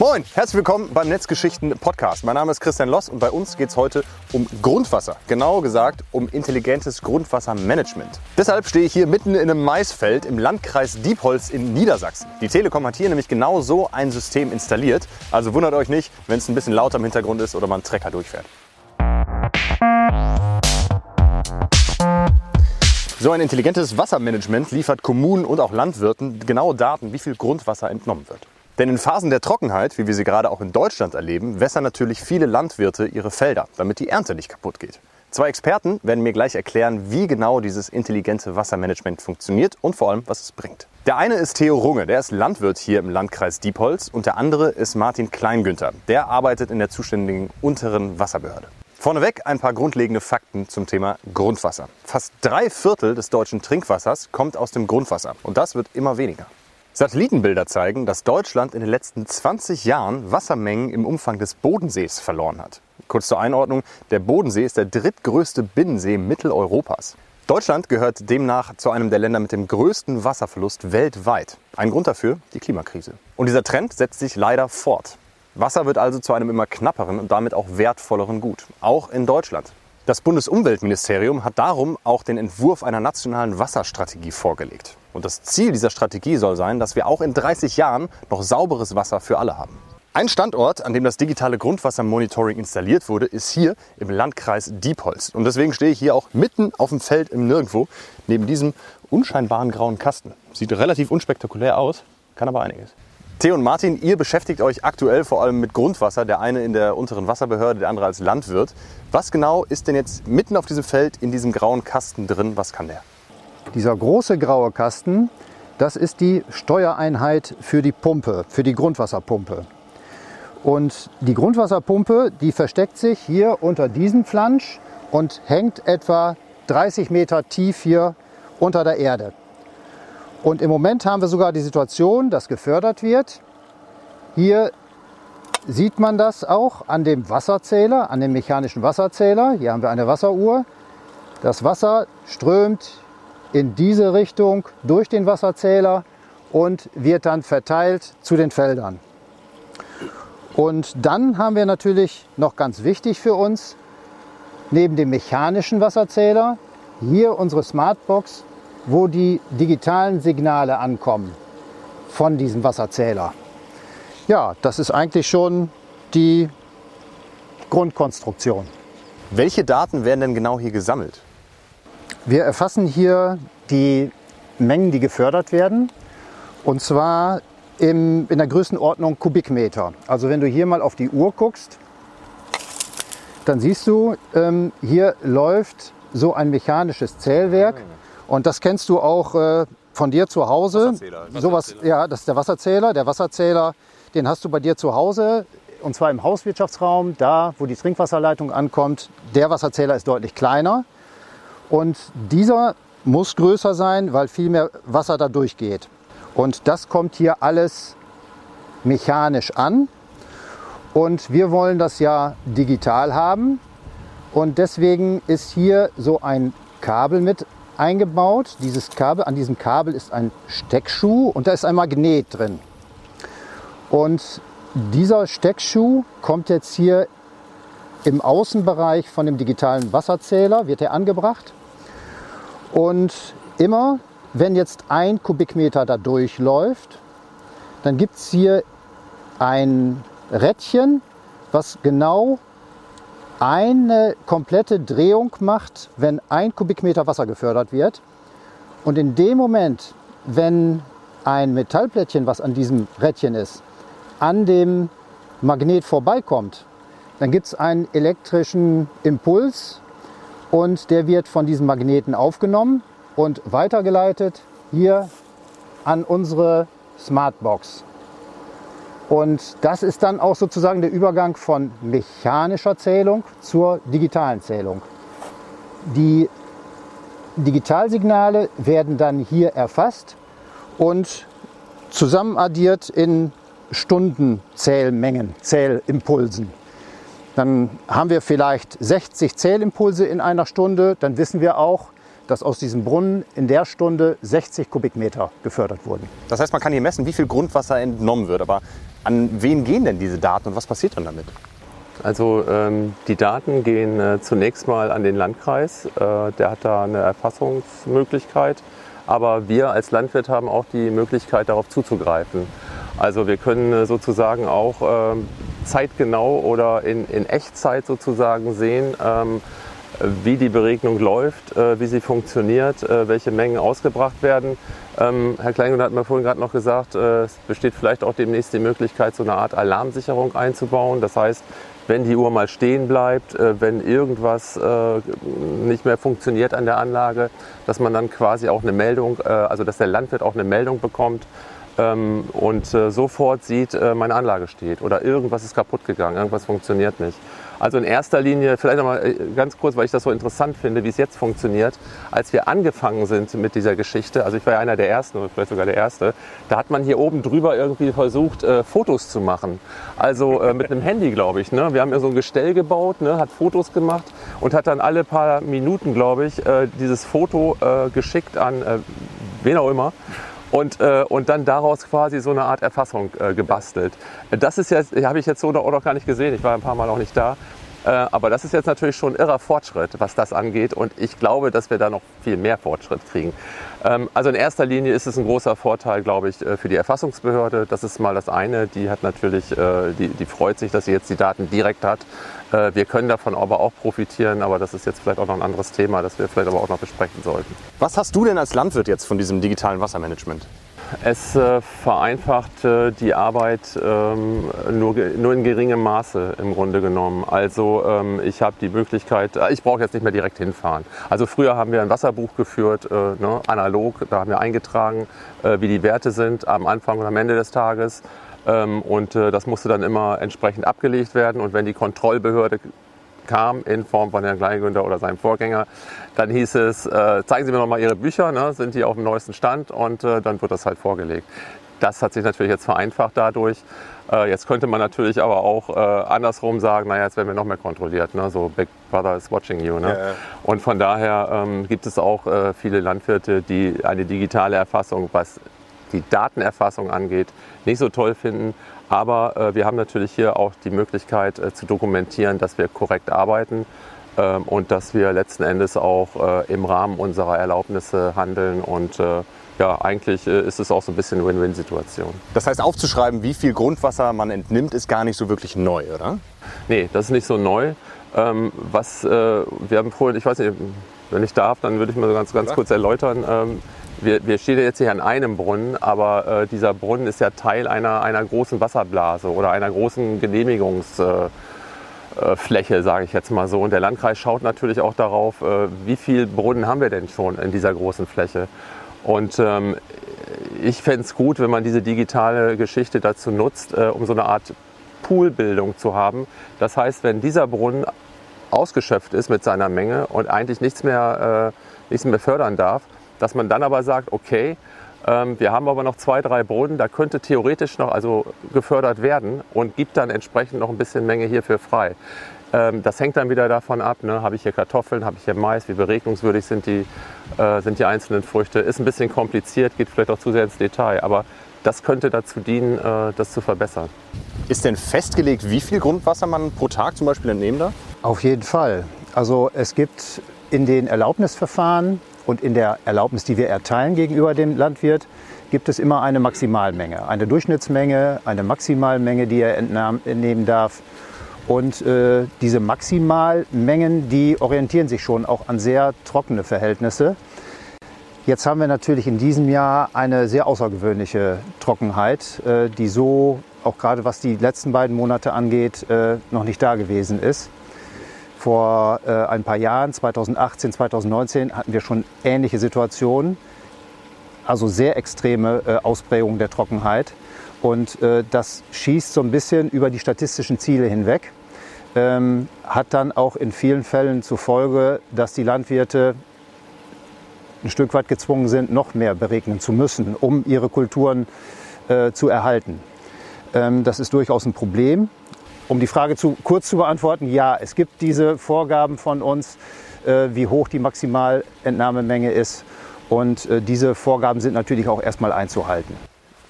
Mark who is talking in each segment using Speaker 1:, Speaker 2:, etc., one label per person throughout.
Speaker 1: Moin, herzlich willkommen beim Netzgeschichten Podcast. Mein Name ist Christian Loss und bei uns geht es heute um Grundwasser. Genauer gesagt um intelligentes Grundwassermanagement. Deshalb stehe ich hier mitten in einem Maisfeld im Landkreis Diepholz in Niedersachsen. Die Telekom hat hier nämlich genau so ein System installiert. Also wundert euch nicht, wenn es ein bisschen lauter im Hintergrund ist oder man Trecker durchfährt. So ein intelligentes Wassermanagement liefert Kommunen und auch Landwirten genaue Daten, wie viel Grundwasser entnommen wird. Denn in Phasen der Trockenheit, wie wir sie gerade auch in Deutschland erleben, wässern natürlich viele Landwirte ihre Felder, damit die Ernte nicht kaputt geht. Zwei Experten werden mir gleich erklären, wie genau dieses intelligente Wassermanagement funktioniert und vor allem, was es bringt. Der eine ist Theo Runge, der ist Landwirt hier im Landkreis Diepholz und der andere ist Martin Kleingünther, der arbeitet in der zuständigen unteren Wasserbehörde. Vorneweg ein paar grundlegende Fakten zum Thema Grundwasser. Fast drei Viertel des deutschen Trinkwassers kommt aus dem Grundwasser und das wird immer weniger. Satellitenbilder zeigen, dass Deutschland in den letzten 20 Jahren Wassermengen im Umfang des Bodensees verloren hat. Kurz zur Einordnung, der Bodensee ist der drittgrößte Binnensee Mitteleuropas. Deutschland gehört demnach zu einem der Länder mit dem größten Wasserverlust weltweit. Ein Grund dafür die Klimakrise. Und dieser Trend setzt sich leider fort. Wasser wird also zu einem immer knapperen und damit auch wertvolleren Gut, auch in Deutschland. Das Bundesumweltministerium hat darum auch den Entwurf einer nationalen Wasserstrategie vorgelegt. Und das Ziel dieser Strategie soll sein, dass wir auch in 30 Jahren noch sauberes Wasser für alle haben. Ein Standort, an dem das digitale Grundwassermonitoring installiert wurde, ist hier im Landkreis Diepholz. Und deswegen stehe ich hier auch mitten auf dem Feld im Nirgendwo, neben diesem unscheinbaren grauen Kasten. Sieht relativ unspektakulär aus, kann aber einiges. Theo und Martin, ihr beschäftigt euch aktuell vor allem mit Grundwasser, der eine in der unteren Wasserbehörde, der andere als Landwirt. Was genau ist denn jetzt mitten auf diesem Feld in diesem grauen Kasten drin? Was kann der?
Speaker 2: Dieser große graue Kasten, das ist die Steuereinheit für die Pumpe, für die Grundwasserpumpe. Und die Grundwasserpumpe, die versteckt sich hier unter diesem Flansch und hängt etwa 30 Meter tief hier unter der Erde. Und im Moment haben wir sogar die Situation, dass gefördert wird. Hier sieht man das auch an dem Wasserzähler, an dem mechanischen Wasserzähler. Hier haben wir eine Wasseruhr. Das Wasser strömt in diese Richtung durch den Wasserzähler und wird dann verteilt zu den Feldern. Und dann haben wir natürlich noch ganz wichtig für uns, neben dem mechanischen Wasserzähler, hier unsere Smartbox, wo die digitalen Signale ankommen von diesem Wasserzähler. Ja, das ist eigentlich schon die Grundkonstruktion.
Speaker 1: Welche Daten werden denn genau hier gesammelt?
Speaker 2: Wir erfassen hier die Mengen, die gefördert werden. Und zwar im, in der Größenordnung Kubikmeter. Also wenn du hier mal auf die Uhr guckst, dann siehst du, ähm, hier läuft so ein mechanisches Zählwerk. Und das kennst du auch äh, von dir zu Hause.
Speaker 1: Wasserzähler.
Speaker 2: Sowas, ja, das ist der Wasserzähler. Der Wasserzähler, den hast du bei dir zu Hause. Und zwar im Hauswirtschaftsraum, da wo die Trinkwasserleitung ankommt. Der Wasserzähler ist deutlich kleiner. Und dieser muss größer sein, weil viel mehr Wasser da durchgeht. Und das kommt hier alles mechanisch an. Und wir wollen das ja digital haben. Und deswegen ist hier so ein Kabel mit eingebaut. Dieses Kabel, an diesem Kabel ist ein Steckschuh und da ist ein Magnet drin. Und dieser Steckschuh kommt jetzt hier im Außenbereich von dem digitalen Wasserzähler, wird er angebracht. Und immer, wenn jetzt ein Kubikmeter da durchläuft, dann gibt es hier ein Rädchen, was genau eine komplette Drehung macht, wenn ein Kubikmeter Wasser gefördert wird. Und in dem Moment, wenn ein Metallplättchen, was an diesem Rädchen ist, an dem Magnet vorbeikommt, dann gibt es einen elektrischen Impuls und der wird von diesem Magneten aufgenommen und weitergeleitet hier an unsere Smartbox. Und das ist dann auch sozusagen der Übergang von mechanischer Zählung zur digitalen Zählung. Die Digitalsignale werden dann hier erfasst und zusammenaddiert in Stundenzählmengen, Zählimpulsen. Dann haben wir vielleicht 60 Zählimpulse in einer Stunde. Dann wissen wir auch, dass aus diesem Brunnen in der Stunde 60 Kubikmeter gefördert wurden.
Speaker 1: Das heißt, man kann hier messen, wie viel Grundwasser entnommen wird. Aber An wen gehen denn diese Daten und was passiert dann damit?
Speaker 3: Also ähm, die Daten gehen äh, zunächst mal an den Landkreis. Äh, der hat da eine Erfassungsmöglichkeit. Aber wir als Landwirt haben auch die Möglichkeit, darauf zuzugreifen. Also wir können äh, sozusagen auch ähm, zeitgenau oder in, in, Echtzeit sozusagen sehen, ähm, wie die Beregnung läuft, äh, wie sie funktioniert, äh, welche Mengen ausgebracht werden. Ähm, Herr Kleingrund hat mir vorhin gerade noch gesagt, äh, es besteht vielleicht auch demnächst die Möglichkeit, so eine Art Alarmsicherung einzubauen. Das heißt, wenn die Uhr mal stehen bleibt, äh, wenn irgendwas äh, nicht mehr funktioniert an der Anlage, dass man dann quasi auch eine Meldung, äh, also dass der Landwirt auch eine Meldung bekommt ähm, und sofort sieht, meine Anlage steht oder irgendwas ist kaputt gegangen, irgendwas funktioniert nicht. Also in erster Linie, vielleicht nochmal äh, ganz kurz, weil ich das so interessant finde, wie es jetzt funktioniert. Als wir angefangen sind mit dieser Geschichte, also ich war ja einer der Ersten oder vielleicht sogar der Erste, da hat man hier oben drüber irgendwie versucht, äh, Fotos zu machen. Also äh, mit einem Handy, glaube ich. Ne? Wir haben ja so ein Gestell gebaut, ne? hat Fotos gemacht und hat dann alle paar Minuten, glaube ich, äh, dieses Foto äh, geschickt an äh, wen auch immer und, äh, und dann daraus quasi so eine Art Erfassung äh, gebastelt. Das ist jetzt, habe ich jetzt so auch noch gar nicht gesehen, ich war ein paar Mal auch nicht da. Äh, aber das ist jetzt natürlich schon ein irrer Fortschritt, was das angeht. Und ich glaube, dass wir da noch viel mehr Fortschritt kriegen. Ähm, also in erster Linie ist es ein großer Vorteil, glaube ich, äh, für die Erfassungsbehörde. Das ist mal das eine. Die hat natürlich, äh, die, die freut sich, dass sie jetzt die Daten direkt hat. Wir können davon aber auch profitieren, aber das ist jetzt vielleicht auch noch ein anderes Thema, das wir vielleicht aber auch noch besprechen sollten.
Speaker 1: Was hast du denn als Landwirt jetzt von diesem digitalen Wassermanagement?
Speaker 3: Es äh, vereinfacht äh, die Arbeit ähm, nur, nur, in geringem Maße im Grunde genommen. Also ähm, ich habe die Möglichkeit, äh, ich brauche jetzt nicht mehr direkt hinfahren. Also früher haben wir ein Wasserbuch geführt, äh, ne, analog, da haben wir eingetragen, äh, wie die Werte sind am Anfang und am Ende des Tages. Ähm, und äh, das musste dann immer entsprechend abgelegt werden. Und wenn die Kontrollbehörde kam in Form von Herrn Kleingünder oder seinem Vorgänger, dann hieß es, äh, zeigen Sie mir noch mal Ihre Bücher, ne? sind die auf dem neuesten Stand und äh, dann wird das halt vorgelegt. Das hat sich natürlich jetzt vereinfacht dadurch. Äh, jetzt könnte man natürlich aber auch äh, andersrum sagen, naja, jetzt werden wir noch mehr kontrolliert, ne? so Big Brother is watching you. Ne? Ja, ja. Und von daher ähm, gibt es auch äh, viele Landwirte, die eine digitale Erfassung, was die Datenerfassung angeht, nicht so toll finden. Aber äh, wir haben natürlich hier auch die Möglichkeit äh, zu dokumentieren, dass wir korrekt arbeiten ähm, und dass wir letzten Endes auch äh, im Rahmen unserer Erlaubnisse handeln. Und äh, ja, eigentlich äh, ist es auch so ein bisschen eine Win-Win-Situation.
Speaker 1: Das heißt, aufzuschreiben, wie viel Grundwasser man entnimmt, ist gar nicht so wirklich neu, oder?
Speaker 3: Nee, das ist nicht so neu. Ähm, was äh, wir haben vorhin, ich weiß nicht, wenn ich darf, dann würde ich mal ganz, ganz kurz erläutern. Ähm, wir, wir stehen jetzt hier an einem Brunnen, aber äh, dieser Brunnen ist ja Teil einer, einer großen Wasserblase oder einer großen Genehmigungsfläche, äh, äh sage ich jetzt mal so. Und der Landkreis schaut natürlich auch darauf, äh, wie viele Brunnen haben wir denn schon in dieser großen Fläche. Und ähm, ich fände es gut, wenn man diese digitale Geschichte dazu nutzt, äh, um so eine Art Poolbildung zu haben. Das heißt, wenn dieser Brunnen ausgeschöpft ist mit seiner Menge und eigentlich nichts mehr, äh, nichts mehr fördern darf, dass man dann aber sagt, okay, ähm, wir haben aber noch zwei, drei Brunnen, da könnte theoretisch noch also gefördert werden und gibt dann entsprechend noch ein bisschen Menge hierfür frei. Ähm, das hängt dann wieder davon ab, ne? habe ich hier Kartoffeln, habe ich hier Mais, wie beregnungswürdig sind die, äh, sind die einzelnen Früchte. Ist ein bisschen kompliziert, geht vielleicht auch zu sehr ins Detail, aber das könnte dazu dienen, äh, das zu verbessern.
Speaker 1: Ist denn festgelegt, wie viel Grundwasser man pro Tag zum Beispiel entnehmen darf?
Speaker 2: Auf jeden Fall. Also es gibt in den Erlaubnisverfahren und in der Erlaubnis, die wir erteilen gegenüber dem Landwirt, gibt es immer eine Maximalmenge, eine Durchschnittsmenge, eine Maximalmenge, die er entnehmen darf. Und äh, diese Maximalmengen, die orientieren sich schon auch an sehr trockene Verhältnisse. Jetzt haben wir natürlich in diesem Jahr eine sehr außergewöhnliche Trockenheit, äh, die so, auch gerade was die letzten beiden Monate angeht, äh, noch nicht da gewesen ist. Vor äh, ein paar Jahren, 2018, 2019, hatten wir schon ähnliche Situationen, also sehr extreme äh, Ausprägungen der Trockenheit. Und äh, das schießt so ein bisschen über die statistischen Ziele hinweg, ähm, hat dann auch in vielen Fällen zur Folge, dass die Landwirte ein Stück weit gezwungen sind, noch mehr beregnen zu müssen, um ihre Kulturen äh, zu erhalten. Ähm, das ist durchaus ein Problem. Um die Frage zu, kurz zu beantworten, ja, es gibt diese Vorgaben von uns, äh, wie hoch die Maximalentnahmemenge ist. Und äh, diese Vorgaben sind natürlich auch erstmal einzuhalten.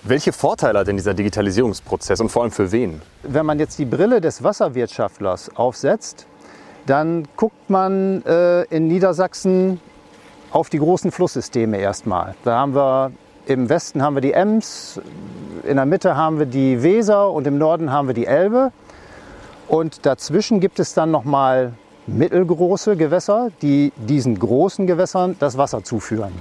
Speaker 1: Welche Vorteile hat denn dieser Digitalisierungsprozess und vor allem für wen?
Speaker 2: Wenn man jetzt die Brille des Wasserwirtschaftlers aufsetzt, dann guckt man äh, in Niedersachsen auf die großen Flusssysteme erstmal. Da haben wir im Westen haben wir die Ems, in der Mitte haben wir die Weser und im Norden haben wir die Elbe. Und dazwischen gibt es dann nochmal mittelgroße Gewässer, die diesen großen Gewässern das Wasser zuführen.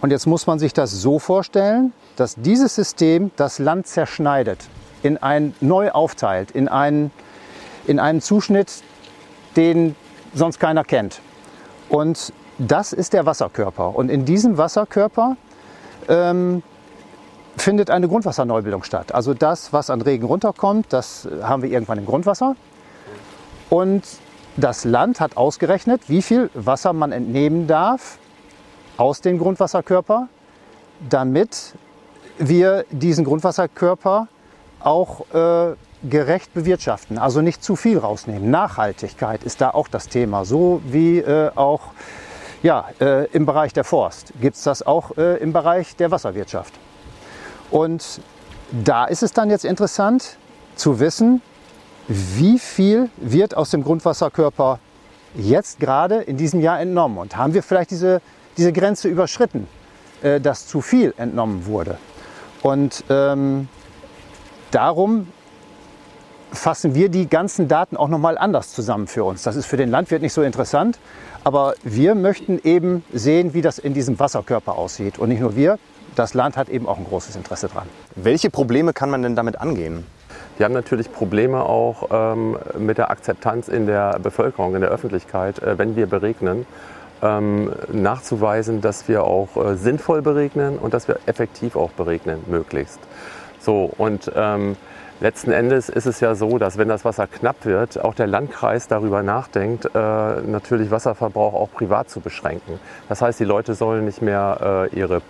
Speaker 2: Und jetzt muss man sich das so vorstellen, dass dieses System das Land zerschneidet, in ein neu aufteilt, in einen, in einen Zuschnitt, den sonst keiner kennt. Und das ist der Wasserkörper. Und in diesem Wasserkörper ähm, findet eine Grundwasserneubildung statt. Also das, was an Regen runterkommt, das haben wir irgendwann im Grundwasser. Und das Land hat ausgerechnet, wie viel Wasser man entnehmen darf aus dem Grundwasserkörper, damit wir diesen Grundwasserkörper auch äh, gerecht bewirtschaften, also nicht zu viel rausnehmen. Nachhaltigkeit ist da auch das Thema, so wie äh, auch ja, äh, im Bereich der Forst gibt es das auch äh, im Bereich der Wasserwirtschaft. Und da ist es dann jetzt interessant zu wissen, wie viel wird aus dem Grundwasserkörper jetzt gerade in diesem Jahr entnommen und haben wir vielleicht diese, diese Grenze überschritten, äh, dass zu viel entnommen wurde. Und ähm, darum fassen wir die ganzen Daten auch nochmal anders zusammen für uns. Das ist für den Landwirt nicht so interessant, aber wir möchten eben sehen, wie das in diesem Wasserkörper aussieht. Und nicht nur wir, das Land hat eben auch ein großes Interesse dran.
Speaker 1: Welche Probleme kann man denn damit angehen?
Speaker 3: Wir haben natürlich Probleme auch ähm, mit der Akzeptanz in der Bevölkerung, in der Öffentlichkeit, äh, wenn wir beregnen. Ähm, nachzuweisen, dass wir auch äh, sinnvoll beregnen und dass wir effektiv auch beregnen, möglichst. So, und ähm, Letzten Endes ist es ja so, dass wenn das Wasser knapp wird, auch der Landkreis darüber nachdenkt, äh, natürlich Wasserverbrauch auch privat zu beschränken. Das heißt, die Leute sollen nicht mehr äh, ihre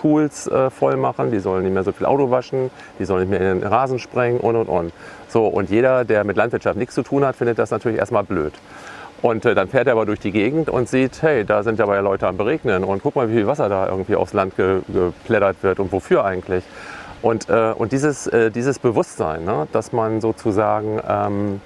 Speaker 3: Pools äh, voll machen, die sollen nicht mehr so viel Auto waschen, die sollen nicht mehr in den Rasen sprengen und und und. So, und jeder, der mit Landwirtschaft nichts zu tun hat, findet das natürlich erstmal blöd. Und äh, dann fährt er aber durch die Gegend und sieht, hey, da sind ja Leute am Beregnen und guck mal, wie viel Wasser da irgendwie aufs Land ge geplättert wird und wofür eigentlich. Und, äh, und dieses, äh, dieses Bewusstsein, ne, dass man sozusagen ähm,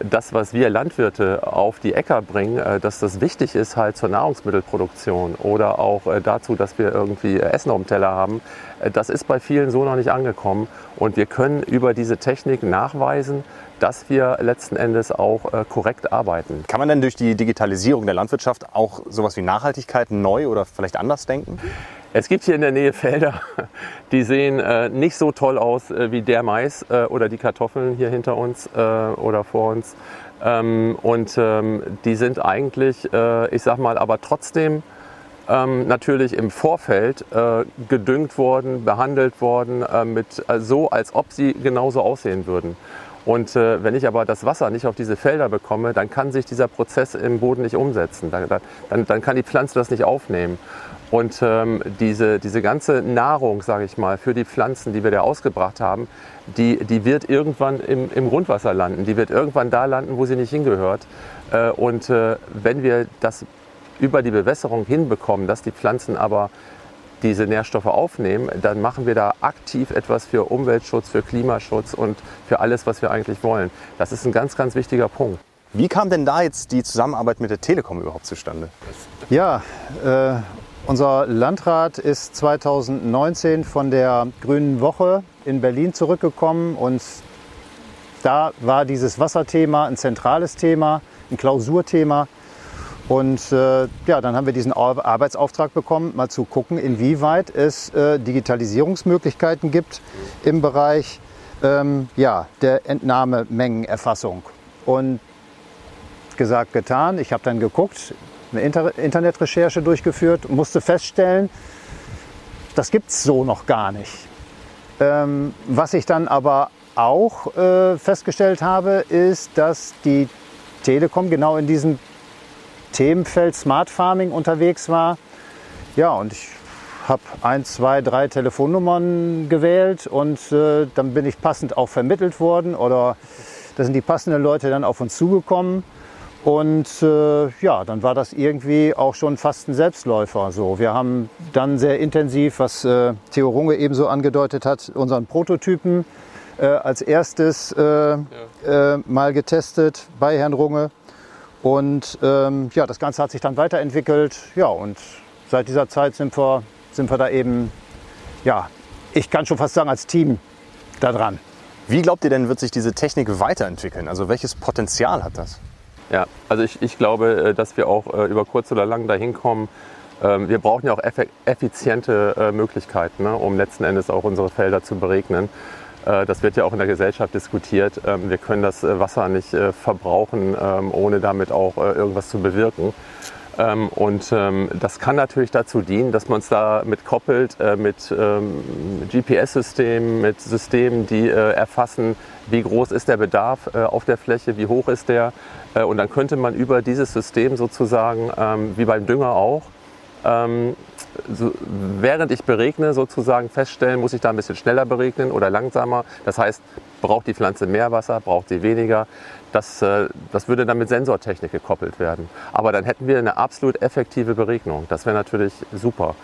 Speaker 3: das, was wir Landwirte auf die Äcker bringen, äh, dass das wichtig ist halt zur Nahrungsmittelproduktion oder auch äh, dazu, dass wir irgendwie Essen auf dem Teller haben, äh, das ist bei vielen so noch nicht angekommen. Und wir können über diese Technik nachweisen, dass wir letzten Endes auch korrekt arbeiten.
Speaker 1: Kann man denn durch die Digitalisierung der Landwirtschaft auch sowas wie Nachhaltigkeit neu oder vielleicht anders denken?
Speaker 3: Es gibt hier in der Nähe Felder, die sehen äh, nicht so toll aus äh, wie der Mais äh, oder die Kartoffeln hier hinter uns äh, oder vor uns. Ähm, und ähm, die sind eigentlich, äh, ich sag mal, aber trotzdem ähm, natürlich im Vorfeld äh, gedüngt worden, behandelt worden, mit, so als ob sie genauso aussehen würden. Und äh, wenn ich aber das Wasser nicht auf diese Felder bekomme, dann kann sich dieser Prozess im Boden nicht umsetzen. Dann, dann, dann kann die Pflanze das nicht aufnehmen. Und ähm, diese, diese ganze Nahrung, sage ich mal, für die Pflanzen, die wir da ausgebracht haben, die, die wird irgendwann im, im Grundwasser landen. Die wird irgendwann da landen, wo sie nicht hingehört. Äh, und äh, wenn wir das über die Bewässerung hinbekommen, dass die Pflanzen aber diese Nährstoffe aufnehmen, dann machen wir da aktiv etwas für Umweltschutz, für Klimaschutz und für alles, was wir eigentlich wollen. Das ist ein ganz, ganz wichtiger Punkt.
Speaker 1: Wie kam denn da jetzt die Zusammenarbeit mit der Telekom überhaupt zustande?
Speaker 2: Ja, äh, unser Landrat ist 2019 von der Grünen Woche in Berlin zurückgekommen und da war dieses Wasserthema ein zentrales Thema, ein Klausurthema. Und äh, ja, dann haben wir diesen Arbeitsauftrag bekommen, mal zu gucken, inwieweit es äh, Digitalisierungsmöglichkeiten gibt im Bereich ähm, ja, der Entnahmemengenerfassung. Und gesagt, getan. Ich habe dann geguckt, eine Inter Internetrecherche durchgeführt und musste feststellen, das gibt es so noch gar nicht. Ähm, was ich dann aber auch äh, festgestellt habe, ist, dass die Telekom genau in diesem Themenfeld Smart Farming unterwegs war. Ja, und ich habe ein, zwei, drei Telefonnummern gewählt und äh, dann bin ich passend auch vermittelt worden oder da sind die passenden Leute dann auf uns zugekommen Und äh, ja, dann war das irgendwie auch schon fast ein Selbstläufer. So, wir haben dann sehr intensiv, was äh, Theo Runge ebenso angedeutet hat, unseren Prototypen äh, als erstes äh, ja. Äh, mal getestet bei Herrn Runge. Und ähm, ja, das Ganze hat sich dann weiterentwickelt. Ja, und seit dieser Zeit sind wir, sind wir da eben, ja, ich kann schon fast sagen, als Team da dran.
Speaker 1: Wie glaubt ihr denn, wird sich diese Technik weiterentwickeln? Also welches Potenzial hat das?
Speaker 3: Ja, also ich, ich glaube, äh, dass wir auch äh, über kurz oder lang dahin kommen. Ähm, wir brauchen ja auch effiziente äh, Möglichkeiten, ne, um letzten Endes auch unsere Felder zu beregnen. Das wird ja auch in der Gesellschaft diskutiert. Ähm, wir können das Wasser nicht verbrauchen, ähm, ohne damit auch irgendwas zu bewirken. Ähm, und ähm, das kann natürlich dazu dienen, dass man es da mit koppelt, äh, mit ähm, GPS-Systemen, mit Systemen, die äh, erfassen, wie groß ist der Bedarf äh, auf der Fläche, wie hoch ist der. Äh, und dann könnte man über dieses System sozusagen, ähm, wie beim Dünger auch, ähm, so, während ich beregne, sozusagen feststellen, muss ich da ein bisschen schneller beregnen oder langsamer. Das heißt, braucht die Pflanze mehr Wasser, braucht sie weniger. Das, äh, das würde dann mit Sensortechnik gekoppelt werden. Aber dann hätten wir eine absolut effektive Beregnung. Das wäre natürlich super.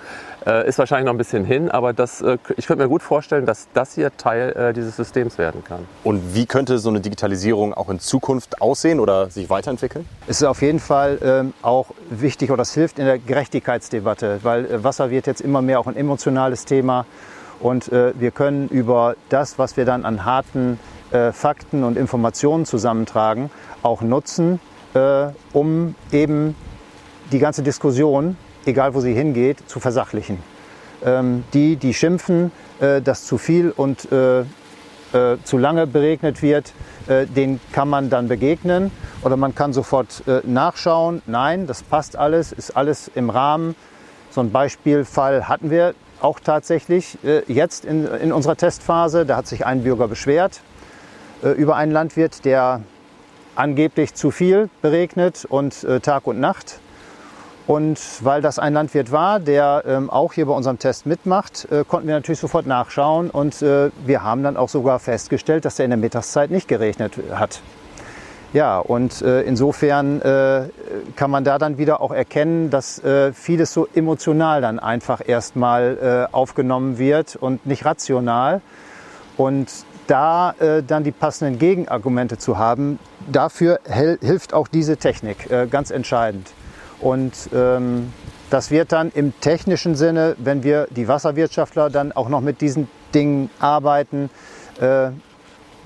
Speaker 3: Äh, ist wahrscheinlich noch ein bisschen hin, aber das, äh, ich könnte mir gut vorstellen, dass das hier Teil dieses Systems werden kann.
Speaker 1: Und wie könnte so eine Digitalisierung auch in Zukunft aussehen oder sich weiterentwickeln?
Speaker 2: Es ist auf jeden Fall ähm, auch wichtig oder das hilft in der Gerechtigkeitsdebatte, weil Wasser wird jetzt immer mehr auch ein emotionales Thema. Und äh, wir können über das, was wir dann an harten äh, Fakten und Informationen zusammentragen, auch nutzen, äh, um eben die ganze Diskussion, egal wo sie hingeht, zu versachlichen. Ähm, die, die schimpfen, äh, dass zu viel und äh, äh, zu lange beregnet wird, den kann man dann begegnen oder man kann sofort nachschauen. Nein, das passt alles, ist alles im Rahmen. So ein Beispielfall hatten wir auch tatsächlich äh, jetzt in, in unserer Testphase. Da hat sich ein Bürger beschwert äh, über einen Landwirt, der angeblich zu viel beregnet und äh, Tag und Nacht. Und weil das ein Landwirt war, der ähm, auch hier bei unserem Test mitmacht, äh, konnten wir natürlich sofort nachschauen und äh, wir haben dann auch sogar festgestellt, dass er in der Mittagszeit nicht geregnet hat. Ja, und äh, insofern äh, kann man da dann wieder auch erkennen, dass äh, vieles so emotional dann einfach erstmal äh, aufgenommen wird und nicht rational. Und da äh, dann die passenden Gegenargumente zu haben, dafür hilft auch diese Technik äh, ganz entscheidend. Und ähm, das wird dann im technischen Sinne, wenn wir die Wasserwirtschaftler dann auch noch mit diesen Dingen arbeiten,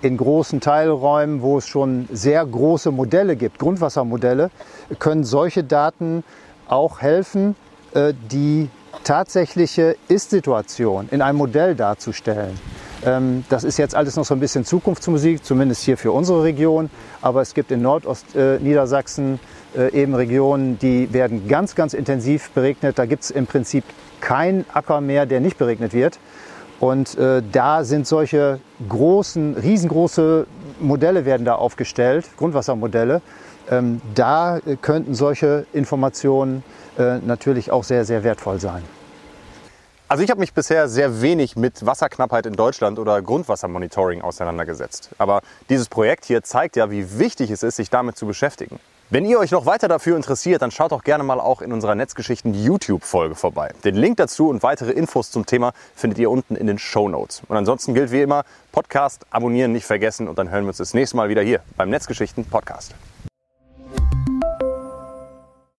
Speaker 2: in großen Teilräumen, wo es schon sehr große Modelle gibt, Grundwassermodelle, können solche Daten auch helfen, äh, die tatsächliche Ist-Situation in einem Modell darzustellen. Ähm, das ist jetzt alles noch so ein bisschen Zukunftsmusik, zumindest hier für unsere Region. Aber es gibt in Nordostniedersachsen äh, eben Regionen, die werden ganz, ganz intensiv beregnet. Da gibt es im Prinzip keinen Acker mehr, der nicht beregnet wird. Und äh, da sind solche großen, riesengroße Modelle werden da aufgestellt, Grundwassermodelle. Ähm, da äh, könnten solche Informationen äh, natürlich auch sehr, sehr wertvoll sein.
Speaker 1: Also ich habe mich bisher sehr wenig mit Wasserknappheit in Deutschland oder Grundwassermonitoring auseinandergesetzt. Aber dieses Projekt hier zeigt ja, wie wichtig es ist, sich damit zu beschäftigen. Wenn ihr euch noch weiter dafür interessiert, dann schaut doch gerne mal auch in unserer Netzgeschichten YouTube-Folge vorbei. Den Link dazu und weitere Infos zum Thema findet ihr unten in den Show Notes. Und ansonsten gilt wie immer, Podcast abonnieren nicht vergessen und dann hören wir uns das nächste Mal wieder hier beim Netzgeschichten Podcast.